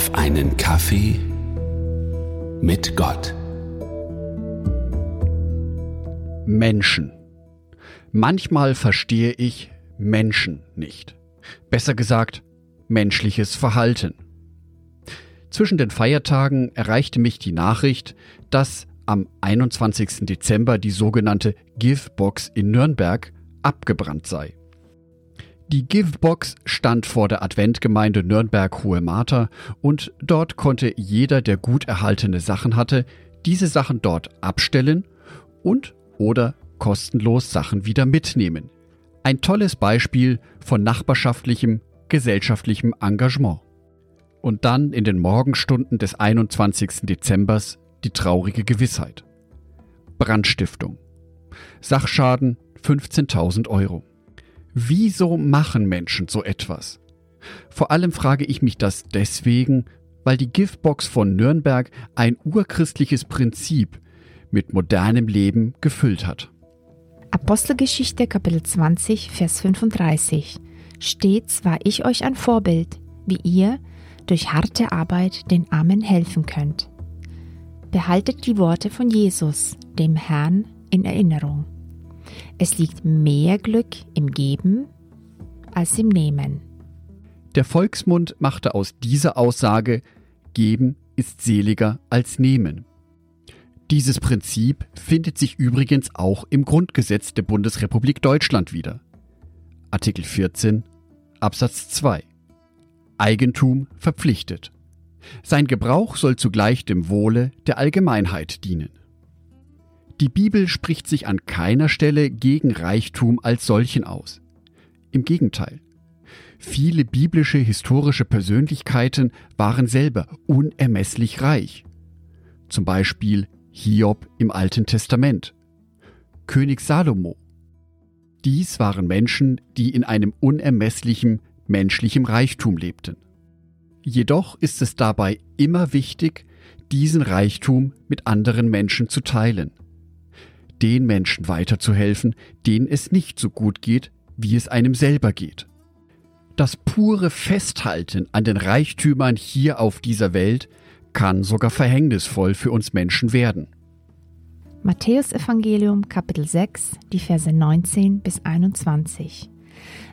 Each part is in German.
auf einen Kaffee mit Gott. Menschen. Manchmal verstehe ich Menschen nicht. Besser gesagt, menschliches Verhalten. Zwischen den Feiertagen erreichte mich die Nachricht, dass am 21. Dezember die sogenannte Givebox in Nürnberg abgebrannt sei. Die Givebox stand vor der Adventgemeinde Nürnberg-Hohe Marter und dort konnte jeder, der gut erhaltene Sachen hatte, diese Sachen dort abstellen und oder kostenlos Sachen wieder mitnehmen. Ein tolles Beispiel von nachbarschaftlichem, gesellschaftlichem Engagement. Und dann in den Morgenstunden des 21. Dezembers die traurige Gewissheit. Brandstiftung. Sachschaden 15.000 Euro. Wieso machen Menschen so etwas? Vor allem frage ich mich das deswegen, weil die Giftbox von Nürnberg ein urchristliches Prinzip mit modernem Leben gefüllt hat. Apostelgeschichte Kapitel 20, Vers 35. Stets war ich euch ein Vorbild, wie ihr durch harte Arbeit den Armen helfen könnt. Behaltet die Worte von Jesus, dem Herrn, in Erinnerung. Es liegt mehr Glück im Geben als im Nehmen. Der Volksmund machte aus dieser Aussage Geben ist seliger als Nehmen. Dieses Prinzip findet sich übrigens auch im Grundgesetz der Bundesrepublik Deutschland wieder. Artikel 14 Absatz 2 Eigentum verpflichtet. Sein Gebrauch soll zugleich dem Wohle der Allgemeinheit dienen. Die Bibel spricht sich an keiner Stelle gegen Reichtum als solchen aus. Im Gegenteil. Viele biblische historische Persönlichkeiten waren selber unermesslich reich. Zum Beispiel Hiob im Alten Testament, König Salomo. Dies waren Menschen, die in einem unermesslichen menschlichen Reichtum lebten. Jedoch ist es dabei immer wichtig, diesen Reichtum mit anderen Menschen zu teilen. Den Menschen weiterzuhelfen, denen es nicht so gut geht, wie es einem selber geht. Das pure Festhalten an den Reichtümern hier auf dieser Welt kann sogar verhängnisvoll für uns Menschen werden. Matthäus Evangelium Kapitel 6, die Verse 19 bis 21.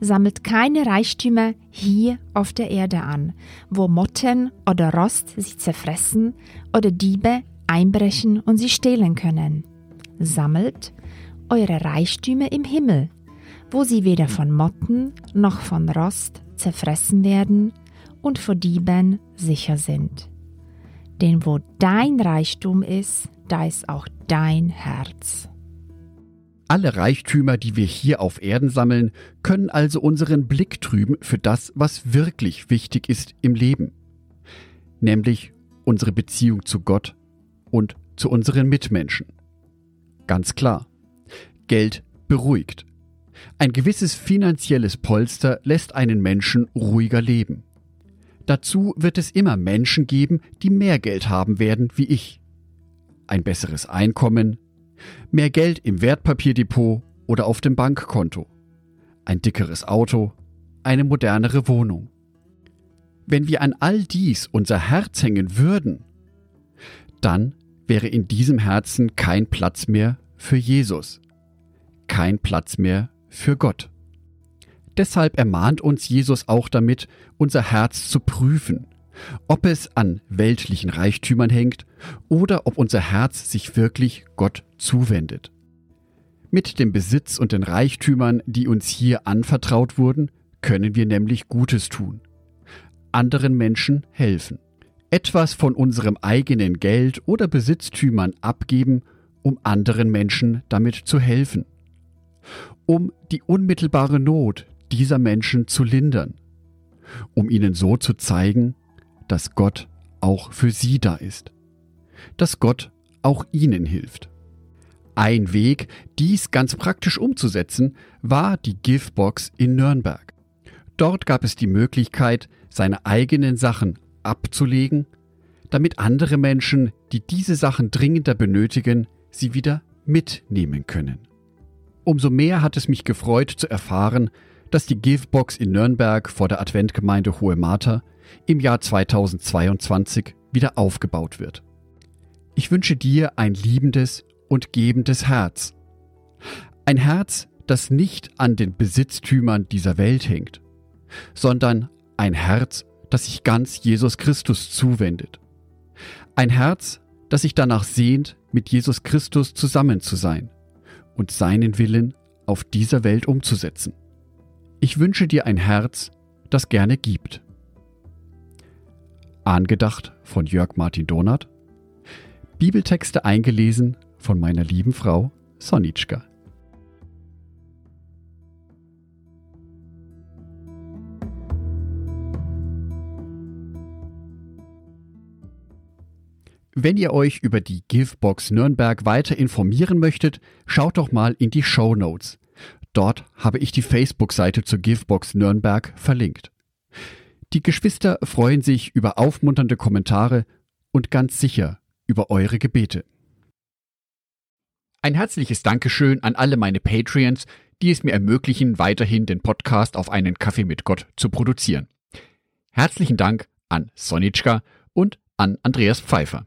Sammelt keine Reichtümer hier auf der Erde an, wo Motten oder Rost sie zerfressen oder Diebe einbrechen und sie stehlen können. Sammelt eure Reichtümer im Himmel, wo sie weder von Motten noch von Rost zerfressen werden und vor Dieben sicher sind. Denn wo dein Reichtum ist, da ist auch dein Herz. Alle Reichtümer, die wir hier auf Erden sammeln, können also unseren Blick trüben für das, was wirklich wichtig ist im Leben, nämlich unsere Beziehung zu Gott und zu unseren Mitmenschen. Ganz klar, Geld beruhigt. Ein gewisses finanzielles Polster lässt einen Menschen ruhiger leben. Dazu wird es immer Menschen geben, die mehr Geld haben werden wie ich. Ein besseres Einkommen, mehr Geld im Wertpapierdepot oder auf dem Bankkonto, ein dickeres Auto, eine modernere Wohnung. Wenn wir an all dies unser Herz hängen würden, dann wäre in diesem Herzen kein Platz mehr für Jesus, kein Platz mehr für Gott. Deshalb ermahnt uns Jesus auch damit, unser Herz zu prüfen, ob es an weltlichen Reichtümern hängt oder ob unser Herz sich wirklich Gott zuwendet. Mit dem Besitz und den Reichtümern, die uns hier anvertraut wurden, können wir nämlich Gutes tun. Anderen Menschen helfen. Etwas von unserem eigenen Geld oder Besitztümern abgeben, um anderen Menschen damit zu helfen. Um die unmittelbare Not dieser Menschen zu lindern. Um ihnen so zu zeigen, dass Gott auch für sie da ist. Dass Gott auch ihnen hilft. Ein Weg, dies ganz praktisch umzusetzen, war die Giftbox in Nürnberg. Dort gab es die Möglichkeit, seine eigenen Sachen abzulegen, damit andere Menschen, die diese Sachen dringender benötigen, sie wieder mitnehmen können. Umso mehr hat es mich gefreut zu erfahren, dass die Givebox in Nürnberg vor der Adventgemeinde Hohe Martha im Jahr 2022 wieder aufgebaut wird. Ich wünsche dir ein liebendes und gebendes Herz. Ein Herz, das nicht an den Besitztümern dieser Welt hängt, sondern ein Herz, das sich ganz Jesus Christus zuwendet. Ein Herz, das sich danach sehnt, mit Jesus Christus zusammen zu sein und seinen Willen auf dieser Welt umzusetzen. Ich wünsche dir ein Herz, das gerne gibt. Angedacht von Jörg Martin Donath. Bibeltexte eingelesen von meiner lieben Frau Sonitschka. Wenn ihr euch über die Givebox Nürnberg weiter informieren möchtet, schaut doch mal in die Show Notes. Dort habe ich die Facebook-Seite zur Givebox Nürnberg verlinkt. Die Geschwister freuen sich über aufmunternde Kommentare und ganz sicher über eure Gebete. Ein herzliches Dankeschön an alle meine Patreons, die es mir ermöglichen, weiterhin den Podcast auf einen Kaffee mit Gott zu produzieren. Herzlichen Dank an Sonitschka und an Andreas Pfeiffer.